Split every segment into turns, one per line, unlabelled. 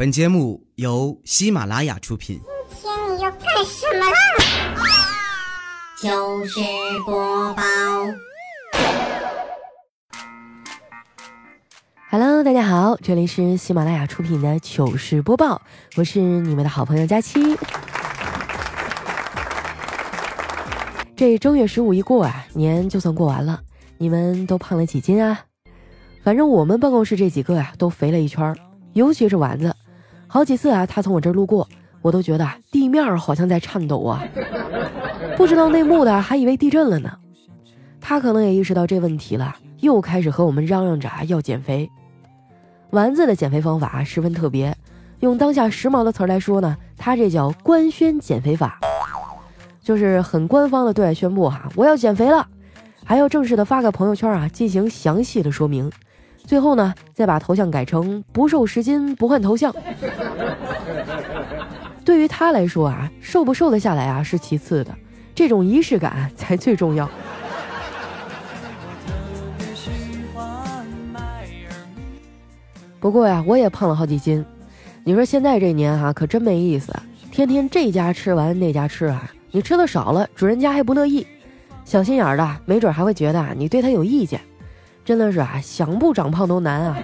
本节目由喜马拉雅出品。
今天你要干什么啦？
糗事播报。
Hello，大家好，这里是喜马拉雅出品的糗事播报，我是你们的好朋友佳期。这正月十五一过啊，年就算过完了，你们都胖了几斤啊？反正我们办公室这几个呀、都肥了一圈儿，尤其是丸子，好几次啊，他从我这儿路过，我都觉得地面好像在颤抖啊，不知道内幕的还以为地震了呢。他可能也意识到这问题了，又开始和我们嚷嚷着要减肥。丸子的减肥方法十分特别，用当下时髦的词儿来说呢，他这叫官宣减肥法，就是很官方的对外宣布哈、我要减肥了，还要正式的发个朋友圈啊，进行详细的说明。最后呢，再把头像改成不瘦十斤不换头像。对于他来说啊，瘦不瘦得下来啊是其次的，这种仪式感才最重要。不过呀，我也胖了好几斤。你说现在这年哈、可真没意思，天天这家吃完那家吃啊，你吃的少了，主人家还不乐意，小心眼儿的，没准还会觉得啊你对他有意见。真的是啊，想不长胖都难啊。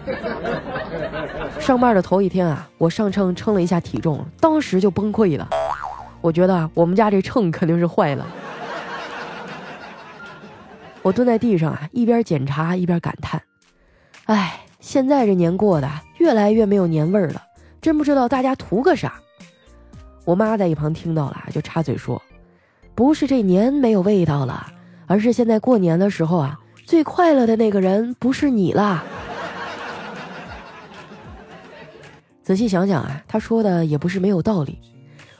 上班的头一天啊，我上秤称了一下体重，当时就崩溃了。我觉得啊我们家这秤肯定是坏了。我蹲在地上啊，一边检查一边感叹：“哎，现在这年过的越来越没有年味儿了，真不知道大家图个啥。”我妈在一旁听到了，就插嘴说：“不是这年没有味道了，而是现在过年的时候啊，最快乐的那个人不是你啦。”仔细想想啊，他说的也不是没有道理。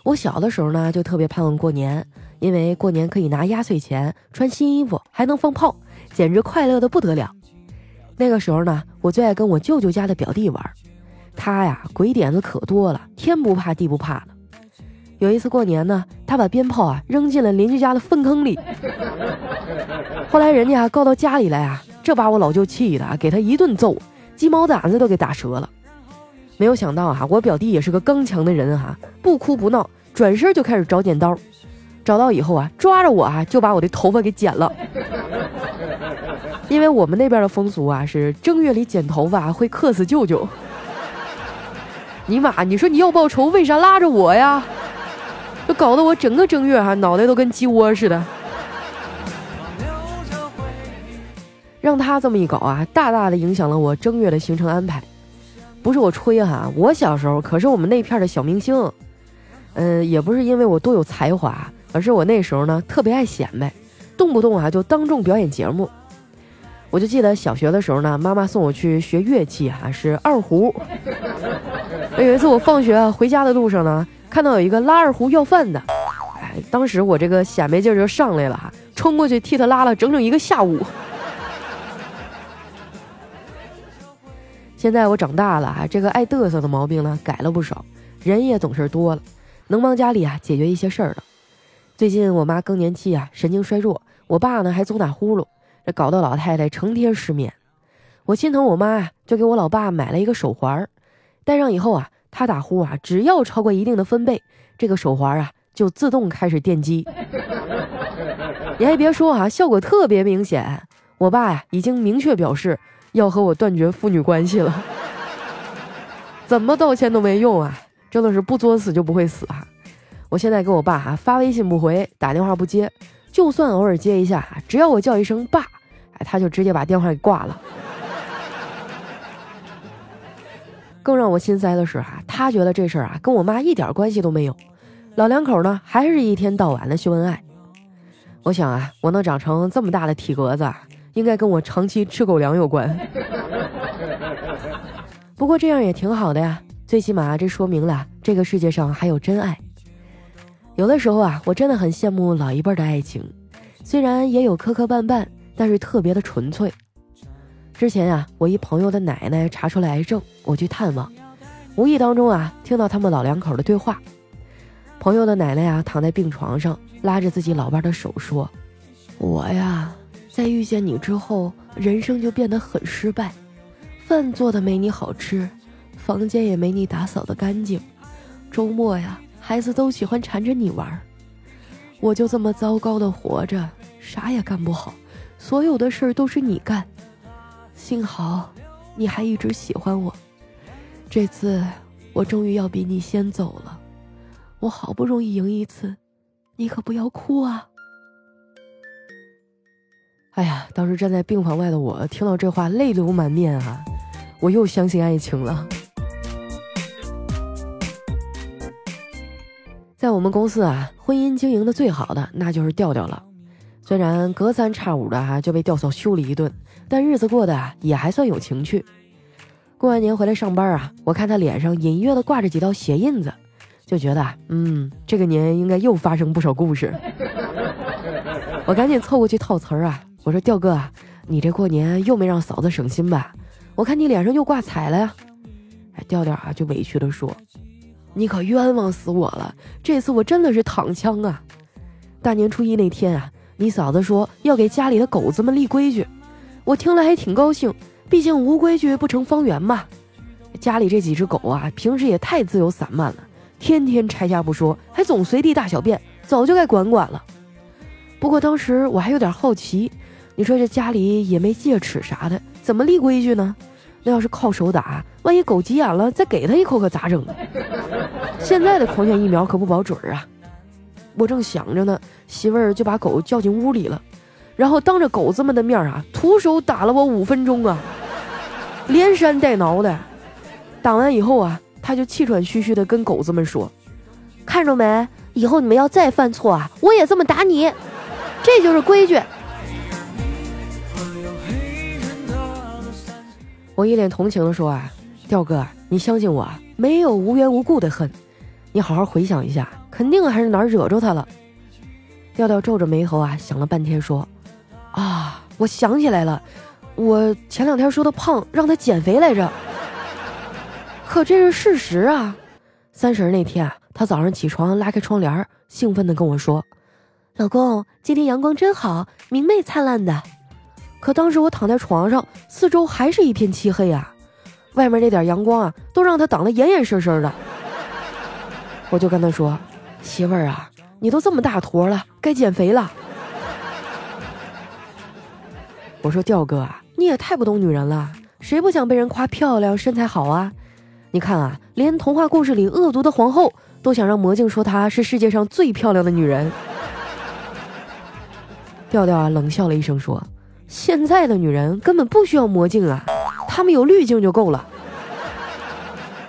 我小的时候呢，就特别盼望过年，因为过年可以拿压岁钱、穿新衣服，还能放炮，简直快乐的不得了。那个时候呢，我最爱跟我舅舅家的表弟玩，他呀鬼点子可多了，天不怕地不怕的。有一次过年呢，他把鞭炮啊扔进了邻居家的粪坑里，后来人家啊告到家里来啊，这把我老舅气的啊，给他一顿揍，鸡毛掸子都给打折了。没有想到啊，我表弟也是个刚强的人哈、不哭不闹，转身就开始找剪刀。找到以后啊，抓着我啊，就把我的头发给剪了。因为我们那边的风俗啊，是正月里剪头发会克死舅舅。尼玛，你说你要报仇，为啥拉着我呀？就搞得我整个正月哈、脑袋都跟鸡窝似的。让他这么一搞啊，大大的影响了我正月的行程安排。不是我吹哈，我小时候可是我们那片的小明星。嗯，也不是因为我多有才华，而是我那时候呢特别爱显摆，动不动啊就当众表演节目。我就记得小学的时候呢，妈妈送我去学乐器哈、是二胡。有一次我放学啊回家的路上呢，看到有一个拉二胡要饭的，哎，当时我这个显摆劲儿就上来了哈，冲过去替他拉了整整一个下午。现在我长大了啊，这个爱嘚瑟的毛病呢改了不少，人也懂事多了，能帮家里啊解决一些事儿了。最近我妈更年期啊，神经衰弱，我爸呢还总打呼噜，这搞得老太太成天失眠。我心疼我妈，就给我老爸买了一个手环，戴上以后啊，他打呼啊，只要超过一定的分贝，这个手环啊就自动开始电击。你还别说啊，效果特别明显。我爸呀、已经明确表示要和我断绝父女关系了，怎么道歉都没用啊！真的是不作死就不会死啊！我现在给我爸哈、发微信不回，打电话不接，就算偶尔接一下，只要我叫一声爸，哎，他就直接把电话给挂了。更让我心塞的是啊，他觉得这事儿啊跟我妈一点关系都没有，老两口呢还是一天到晚的秀恩爱。我想啊，我能长成这么大的体格子，应该跟我长期吃狗粮有关。不过这样也挺好的呀，最起码这说明了这个世界上还有真爱。有的时候啊，我真的很羡慕老一辈的爱情，虽然也有磕磕绊绊，但是特别的纯粹。之前啊，我一朋友的奶奶查出了癌症，我去探望，无意当中啊，听到他们老两口的对话。朋友的奶奶啊、躺在病床上，拉着自己老伴的手说：“我呀，在遇见你之后，人生就变得很失败，饭做的没你好吃，房间也没你打扫的干净。周末呀，孩子都喜欢缠着你玩，我就这么糟糕的活着，啥也干不好，所有的事儿都是你干。幸好，你还一直喜欢我。这次，我终于要比你先走了。我好不容易赢一次，你可不要哭啊！哎呀，当时站在病房外的我听到这话，泪流满面啊！我又相信爱情了。在我们公司啊，婚姻经营的最好的那就是调调了。虽然隔三差五的哈就被调嫂修理一顿，但日子过得也还算有情趣。过完年回来上班啊，我看他脸上隐约的挂着几道血印子。就觉得，嗯，这个年应该又发生不少故事。我赶紧凑过去套词儿啊，我说：“调哥啊，你这过年又没让嫂子省心吧？我看你脸上又挂彩了呀。”哎，调调啊就委屈的说：“你可冤枉死我了，这次我真的是躺枪啊！大年初一那天啊，你嫂子说要给家里的狗子们立规矩，我听了还挺高兴，毕竟无规矩不成方圆嘛。家里这几只狗啊，平时也太自由散漫了。”天天拆家不说，还总随地大小便，早就该管管了。不过当时我还有点好奇，你说这家里也没戒尺啥的，怎么立规矩呢？那要是靠手打，万一狗急眼了，再给他一口可咋整呢？现在的狂犬疫苗可不保准啊！我正想着呢，媳妇儿就把狗叫进屋里了，然后当着狗子们的面啊，徒手打了我五分钟啊，连扇带挠的。打完以后啊。他就气喘吁吁的跟狗子们说：“看着没，以后你们要再犯错啊，我也这么打你，这就是规矩。”我一脸同情的说：“啊，调哥，你相信我，没有无缘无故的恨。你好好回想一下，肯定还是哪儿惹着他了。”调调皱着眉头啊，想了半天说：“啊，我想起来了，我前两天说他胖，让他减肥来着。”可这是事实啊！三十那天啊，他早上起床拉开窗帘，兴奋的跟我说：“老公，今天阳光真好，明媚灿烂的。”可当时我躺在床上，四周还是一片漆黑啊，外面那点阳光啊，都让他挡得严严实实的。我就跟他说：“媳妇儿啊，你都这么大坨了，该减肥了。”我说：“调哥啊，你也太不懂女人了，谁不想被人夸漂亮、身材好啊？”你看啊，连童话故事里恶毒的皇后都想让魔镜说她是世界上最漂亮的女人。调调啊，冷笑了一声说：“现在的女人根本不需要魔镜啊，她们有滤镜就够了。”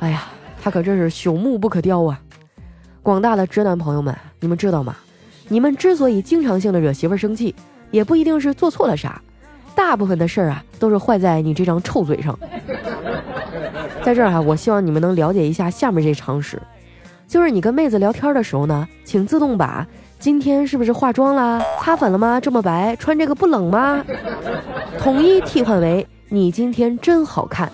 哎呀，他可真是朽木不可雕啊！广大的直男朋友们，你们知道吗？你们之所以经常性的惹媳妇生气，也不一定是做错了啥，大部分的事儿啊，都是坏在你这张臭嘴上。在这儿哈，我希望你们能了解一下下面这常识，就是你跟妹子聊天的时候呢，请自动把“今天是不是化妆啦？擦粉了吗？这么白，穿这个不冷吗？” 统一替换为“你今天真好看”。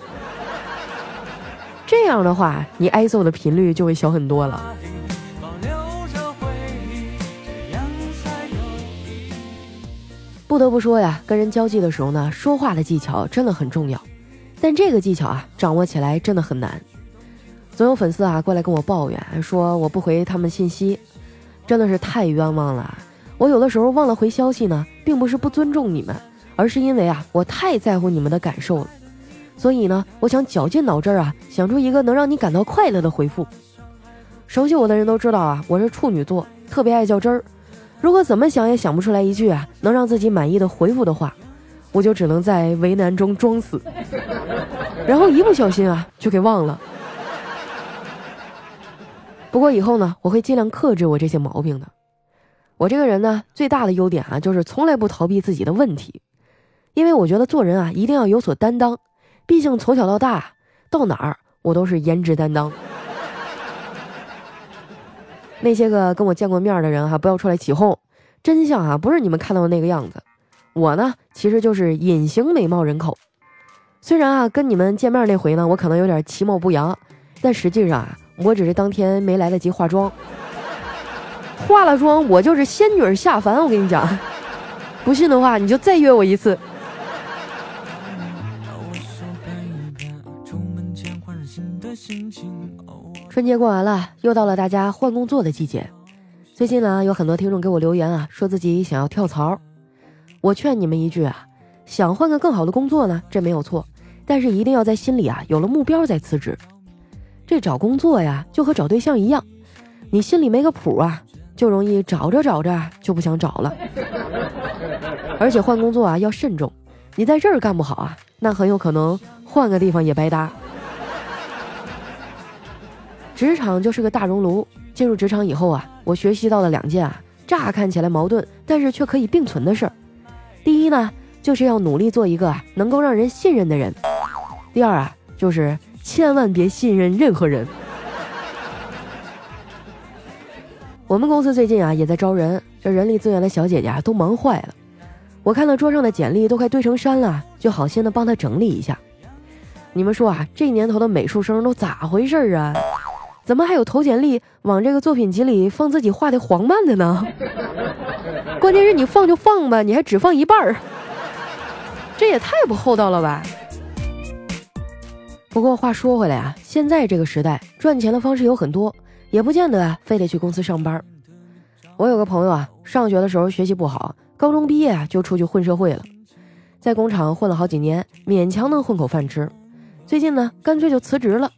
这样的话，你挨揍的频率就会小很多了。不得不说呀，跟人交际的时候呢，说话的技巧真的很重要。但这个技巧啊，掌握起来真的很难。总有粉丝啊过来跟我抱怨，说我不回他们信息，真的是太冤枉了。我有的时候忘了回消息呢，并不是不尊重你们，而是因为啊，我太在乎你们的感受了。所以呢，我想绞尽脑汁啊，想出一个能让你感到快乐的回复。熟悉我的人都知道啊，我是处女座，特别爱较真儿。如果怎么想也想不出来一句啊能让自己满意的回复的话。我就只能在为难中装死，然后一不小心啊，就给忘了。不过以后呢，我会尽量克制我这些毛病的。我这个人呢，最大的优点啊，就是从来不逃避自己的问题，因为我觉得做人啊，一定要有所担当。毕竟从小到大，到哪儿我都是颜值担当。那些个跟我见过面的人哈，不要出来起哄，真相啊，不是你们看到的那个样子。我呢，其实就是隐形美貌人口。虽然啊，跟你们见面那回呢，我可能有点其貌不扬，但实际上啊，我只是当天没来得及化妆。化了妆，我就是仙女下凡。我跟你讲，不信的话，你就再约我一次。春节过完了，又到了大家换工作的季节。最近呢，有很多听众给我留言啊，说自己想要跳槽。我劝你们一句啊，想换个更好的工作呢，这没有错，但是一定要在心里啊有了目标再辞职。这找工作呀，就和找对象一样，你心里没个谱啊，就容易找着找着就不想找了。而且换工作啊要慎重，你在这儿干不好啊，那很有可能换个地方也白搭。职场就是个大熔炉。进入职场以后啊，我学习到了两件啊，乍看起来矛盾，但是却可以并存的事儿。第一呢，就是要努力做一个啊能够让人信任的人；第二啊，就是千万别信任任何人。我们公司最近啊也在招人，这人力资源的小姐姐啊都忙坏了。我看到桌上的简历都快堆成山了，就好心的帮她整理一下。你们说啊，这年头的美术生都咋回事儿啊？怎么还有投简历往这个作品集里放自己画的黄漫的呢？关键是你放就放吧，你还只放一半儿，这也太不厚道了吧！不过话说回来啊，现在这个时代赚钱的方式有很多，也不见得啊非得去公司上班。我有个朋友啊，上学的时候学习不好，高中毕业啊就出去混社会了，在工厂混了好几年，勉强能混口饭吃。最近呢，干脆就辞职了。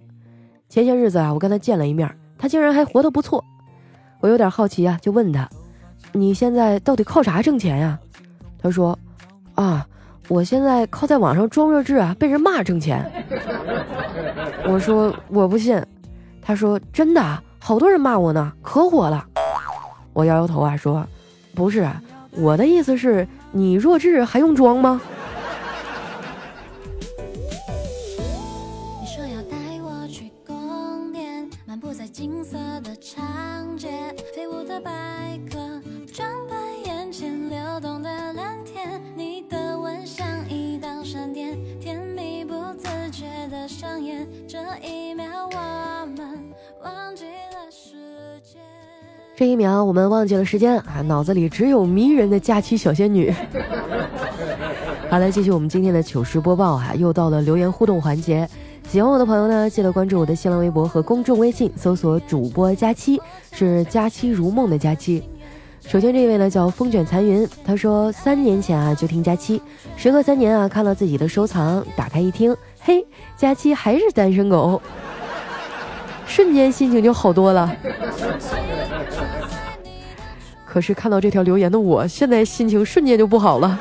前些日子啊，我跟他见了一面，他竟然还活得不错，我有点好奇啊，就问他：“你现在到底靠啥挣钱呀？”他说：“啊，我现在靠在网上装弱智啊，被人骂挣钱。”我说：“我不信。”他说：“真的，好多人骂我呢，可火了。”我摇摇头啊，说：“不是，我的意思是，你弱智还用装吗？”这一秒，我们忘记了时间这一秒，我们忘记了时间啊，脑子里只有迷人的假期小仙女。好了，继续我们今天的糗事播报哈，又到了留言互动环节。喜欢我的朋友呢，记得关注我的新浪微博和公众微信，搜索主播佳期，是佳期如梦的佳期。首先这位呢叫风卷残云，他说三年前啊就听佳期，时隔三年啊看到自己的收藏，打开一听，嘿，佳期还是单身狗，瞬间心情就好多了。可是看到这条留言的我，现在心情瞬间就不好了。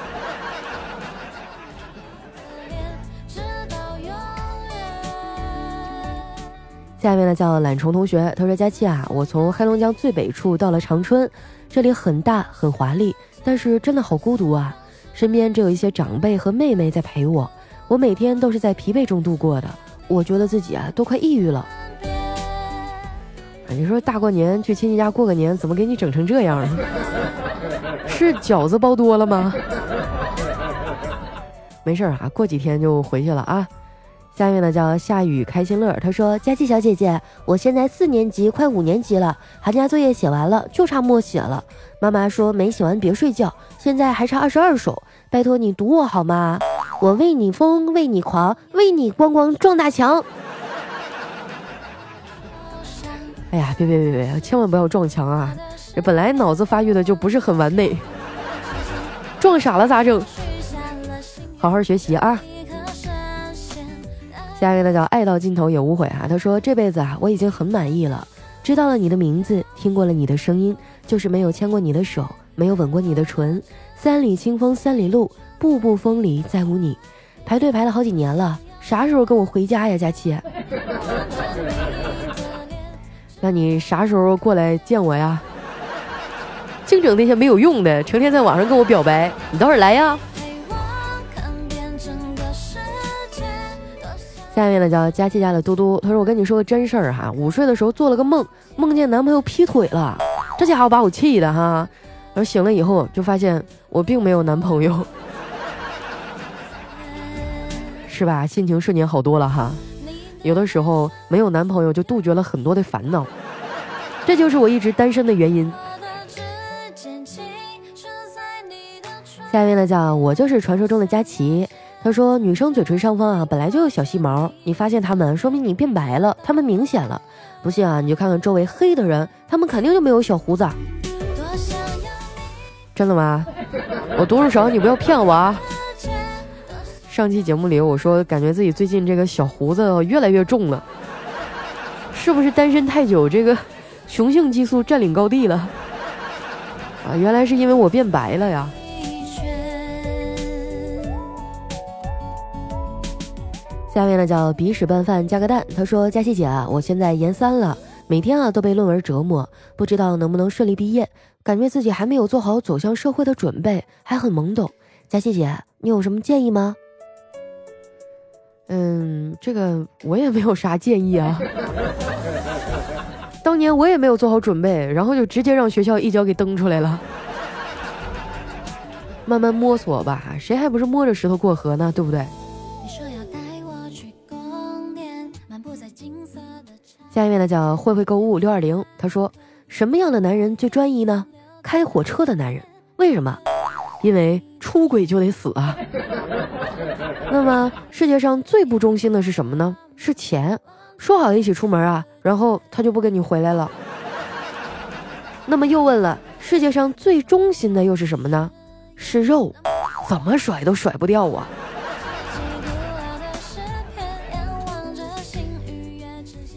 下面呢叫懒虫同学，他说：“佳期啊，我从黑龙江最北处到了长春，这里很大很华丽，但是真的好孤独啊！身边只有一些长辈和妹妹在陪我，我每天都是在疲惫中度过的，我觉得自己啊都快抑郁了。”你说大过年去亲戚家过个年，怎么给你整成这样？是饺子包多了吗？没事儿啊，过几天就回去了啊。下面呢叫夏雨开心乐，他说：“佳琪小姐姐，我现在四年级，快五年级了，寒假作业写完了，就差默写了。妈妈说没写完别睡觉，现在还差二十二首，拜托你读我好吗？我为你疯，为你狂，为你咣咣撞大墙。”哎呀，别别别别，千万不要撞墙啊！这本来脑子发育的就不是很完美，撞傻了咋整？好好学习啊！下一位呢叫爱到尽头也无悔啊，他说这辈子啊我已经很满意了，知道了你的名字，听过了你的声音，就是没有牵过你的手，没有吻过你的唇。三里清风三里路，步步风里再无你。排队排了好几年了，啥时候跟我回家呀，佳琪？那你啥时候过来见我呀？净整那些没有用的，成天在网上跟我表白，你倒是来呀。下面呢叫佳琪家的嘟嘟，他说我跟你说个真事儿哈，午睡的时候做了个梦，梦见男朋友劈腿了，这家伙把我气的哈，然后醒了以后就发现我并没有男朋友，是吧？心情瞬间好多了哈。有的时候没有男朋友就杜绝了很多的烦恼，这就是我一直单身的原因。下面呢叫我就是传说中的佳琪，他说女生嘴唇上方啊本来就有小细毛，你发现它们，说明你变白了，它们明显了。不信啊，你就看看周围黑的人，他们肯定就没有小胡子。真的吗？我读书少，你不要骗我啊！上期节目里我说，感觉自己最近这个小胡子越来越重了，是不是单身太久，这个雄性激素占领高地了？啊，原来是因为我变白了呀！下面呢叫鼻屎拌饭加个蛋，他说：佳琪姐啊，我现在研三了，每天啊都被论文折磨，不知道能不能顺利毕业，感觉自己还没有做好走向社会的准备，还很懵懂。佳琪姐，你有什么建议吗？嗯，这个我也没有啥建议啊。当年我也没有做好准备，然后就直接让学校一脚给蹬出来了。慢慢摸索吧，谁还不是摸着石头过河呢？对不对？下面呢叫慧慧购物六二零，他说什么样的男人最专一呢？开火车的男人，为什么？因为出轨就得死啊。那么世界上最不忠心的是什么呢？是钱。说好一起出门啊，然后他就不跟你回来了。那么又问了，世界上最忠心的又是什么呢？是肉，怎么甩都甩不掉啊。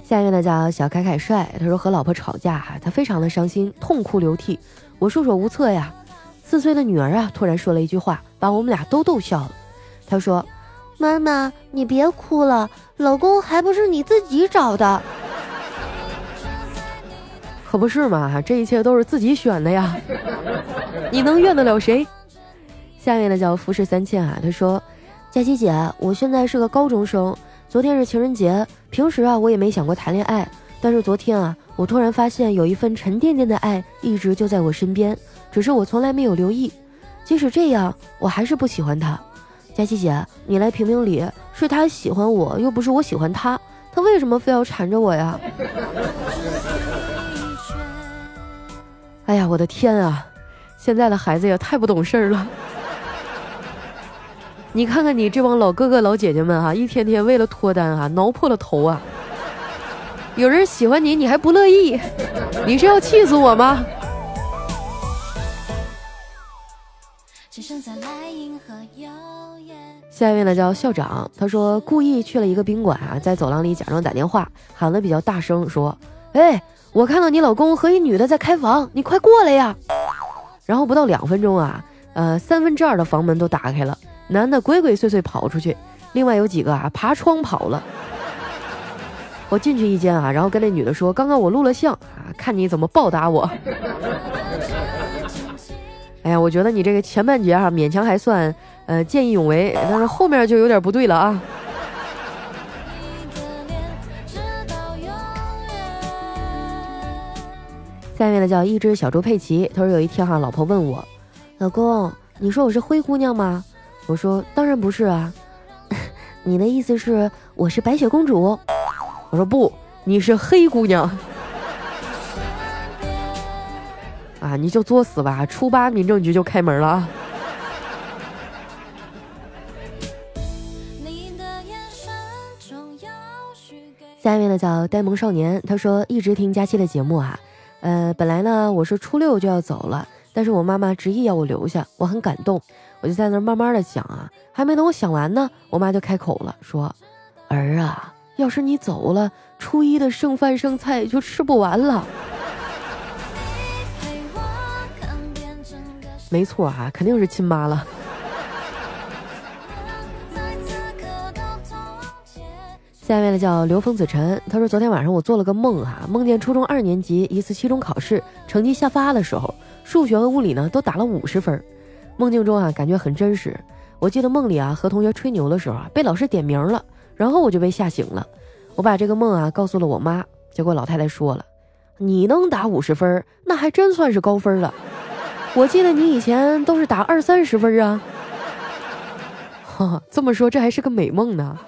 下面呢叫小凯凯帅，他说和老婆吵架哈，他非常的伤心，痛哭流涕，我束手无策呀。四岁的女儿啊，突然说了一句话，把我们俩都逗笑了。他说：“
妈妈，你别哭了，老公还不是你自己找的，
可不是嘛？这一切都是自己选的呀，你能怨得了谁？”下面呢叫浮世三千啊，他说：“佳琪姐，我现在是个高中生，昨天是情人节，平时啊我也没想过谈恋爱，但是昨天啊，我突然发现有一份沉甸甸的爱一直就在我身边。”只是我从来没有留意，即使这样，我还是不喜欢他。佳琪姐，你来评评理，是他喜欢我，又不是我喜欢他，他为什么非要缠着我呀？哎呀，我的天啊！现在的孩子也太不懂事儿了。你看看你这帮老哥哥老姐姐们哈，一天天为了脱单啊，挠破了头啊。有人喜欢你，你还不乐意？你是要气死我吗？下一位呢叫校长，他说故意去了一个宾馆啊，在走廊里假装打电话，喊的比较大声，说：“哎，我看到你老公和一女的在开房，你快过来呀！”然后不到两分钟啊，呃，三分之二的房门都打开了，男的鬼鬼祟祟跑出去，另外有几个啊爬窗跑了。我进去一间啊，然后跟那女的说：“刚刚我录了像啊，看你怎么报答我。”哎呀，我觉得你这个前半截哈勉强还算。呃，见义勇为，但是后面就有点不对了啊。下面呢叫一只小猪佩奇，他说有一天哈，老婆问我，老公，你说我是灰姑娘吗？我说当然不是啊。你的意思是我是白雪公主？我说不，你是黑姑娘。啊，你就作死吧，初八民政局就开门了啊。下面呢叫呆萌少年，他说一直听佳期的节目啊，呃，本来呢我是初六就要走了，但是我妈妈执意要我留下，我很感动，我就在那儿慢慢的想啊，还没等我想完呢，我妈就开口了，说儿啊，要是你走了，初一的剩饭剩菜就吃不完了。没错啊，肯定是亲妈了。下面呢叫刘峰子晨，他说昨天晚上我做了个梦哈，梦见初中二年级一次期中考试成绩下发的时候，数学和物理呢都打了五十分。梦境中啊感觉很真实。我记得梦里啊和同学吹牛的时候啊被老师点名了，然后我就被吓醒了。我把这个梦啊告诉了我妈，结果老太太说了：“你能打五十分，那还真算是高分了。我记得你以前都是打二三十分啊。”哈，这么说这还是个美梦呢。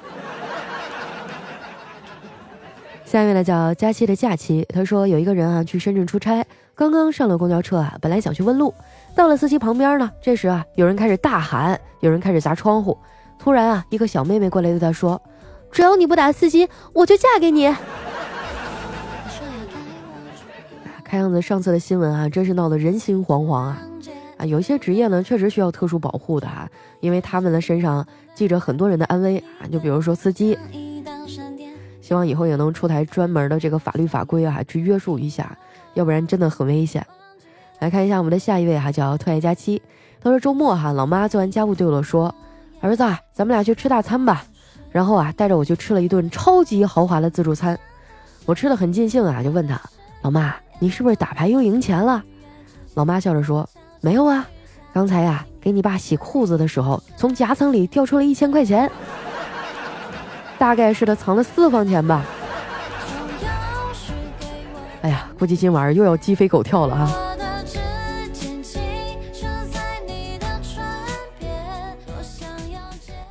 下面呢叫佳期的假期，他说有一个人啊去深圳出差，刚刚上了公交车啊，本来想去问路，到了司机旁边呢，这时啊有人开始大喊，有人开始砸窗户，突然啊，一个小妹妹过来对他说：“只要你不打司机，我就嫁给你。”看样子上次的新闻啊，真是闹得人心惶惶啊！啊，有些职业呢，确实需要特殊保护的哈，因为他们的身上系着很多人的安危啊。就比如说司机，希望以后也能出台专门的这个法律法规啊，去约束一下，要不然真的很危险。来看一下我们的下一位哈，叫特爱佳期。他说周末哈，老妈做完家务对我说：“儿子，咱们俩去吃大餐吧。”然后啊，带着我去吃了一顿超级豪华的自助餐。我吃的很尽兴啊，就问他：“老妈。”你是不是打牌又赢钱了？老妈笑着说：“没有啊，刚才呀，给你爸洗裤子的时候，从夹层里掉出了一千块钱，大概是他藏了私房钱吧。”哎呀，估计今晚又要鸡飞狗跳了哈。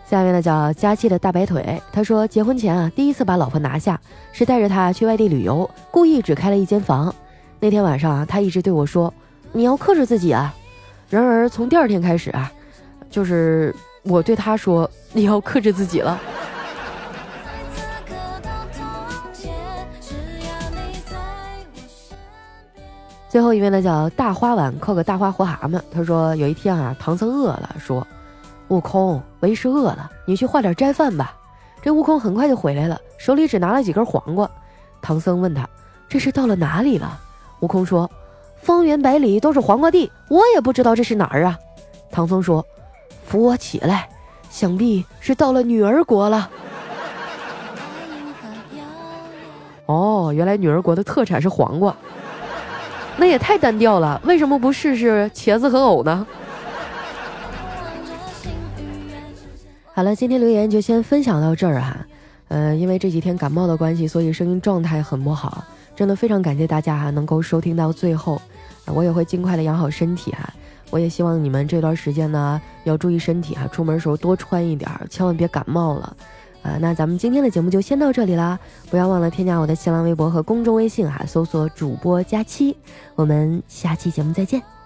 下面呢叫佳期的大白腿，他说结婚前啊，第一次把老婆拿下，是带着她去外地旅游，故意只开了一间房。那天晚上啊，他一直对我说：“你要克制自己啊。”然而从第二天开始啊，就是我对他说：“你要克制自己了。”最后一位呢叫大花碗扣个大花活蛤蟆，他说有一天啊，唐僧饿了，说：“悟空，为师饿了，你去换点斋饭吧。”这悟空很快就回来了，手里只拿了几根黄瓜。唐僧问他：“这是到了哪里了？”悟空说：“方圆百里都是黄瓜地，我也不知道这是哪儿啊。”唐僧说：“扶我起来，想必是到了女儿国了。”哦，原来女儿国的特产是黄瓜，那也太单调了。为什么不试试茄子和藕呢？好了，今天留言就先分享到这儿哈。呃，因为这几天感冒的关系，所以声音状态很不好。真的非常感谢大家哈，能够收听到最后，我也会尽快的养好身体哈。我也希望你们这段时间呢要注意身体哈，出门时候多穿一点，千万别感冒了。啊，那咱们今天的节目就先到这里啦，不要忘了添加我的新浪微博和公众微信哈，搜索主播佳期，我们下期节目再见。